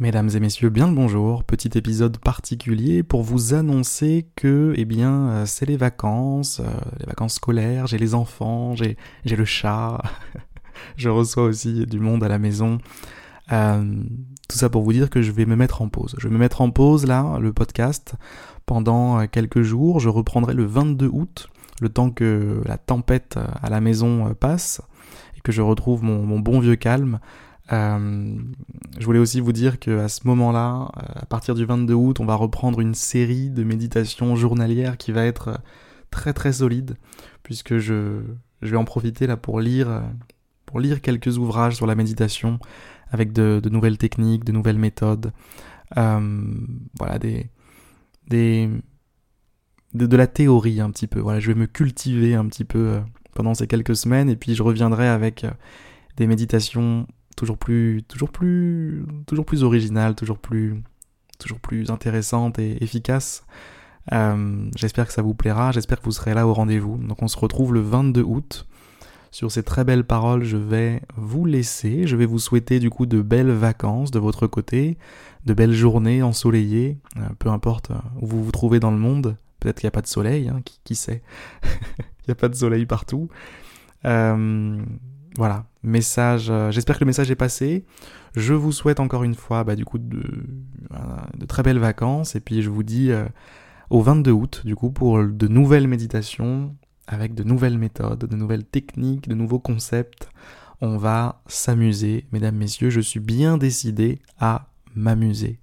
Mesdames et messieurs, bien le bonjour. Petit épisode particulier pour vous annoncer que, eh bien, euh, c'est les vacances, euh, les vacances scolaires, j'ai les enfants, j'ai, le chat, je reçois aussi du monde à la maison. Euh, tout ça pour vous dire que je vais me mettre en pause. Je vais me mettre en pause là, le podcast, pendant quelques jours. Je reprendrai le 22 août, le temps que la tempête à la maison passe et que je retrouve mon bon vieux calme. Euh, je voulais aussi vous dire qu'à ce moment-là, euh, à partir du 22 août, on va reprendre une série de méditations journalières qui va être très très solide, puisque je, je vais en profiter là pour lire, pour lire quelques ouvrages sur la méditation avec de, nouvelles techniques, de nouvelles méthodes, euh, voilà des, des de, de, la théorie un petit peu. Voilà, je vais me cultiver un petit peu pendant ces quelques semaines et puis je reviendrai avec des méditations toujours plus, toujours plus, toujours plus originale, toujours plus, toujours plus intéressante et efficace. Euh, j'espère que ça vous plaira, j'espère que vous serez là au rendez-vous. Donc on se retrouve le 22 août. Sur ces très belles paroles, je vais vous laisser. Je vais vous souhaiter du coup de belles vacances de votre côté, de belles journées ensoleillées, euh, peu importe euh, où vous vous trouvez dans le monde. Peut-être qu'il n'y a pas de soleil, hein, qui, sait Il n'y a pas de soleil partout. Voilà, message. Euh, j'espère que le message est passé. Je vous souhaite encore une fois, bah, du coup, de, très belles vacances. Et puis je vous dis euh, au 22 août, du coup, pour de nouvelles méditations avec de nouvelles méthodes, de nouvelles techniques, de nouveaux concepts. On va s'amuser, mesdames, messieurs. Je suis bien décidé à m'amuser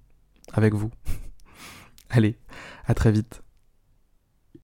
avec vous. Allez, à très vite.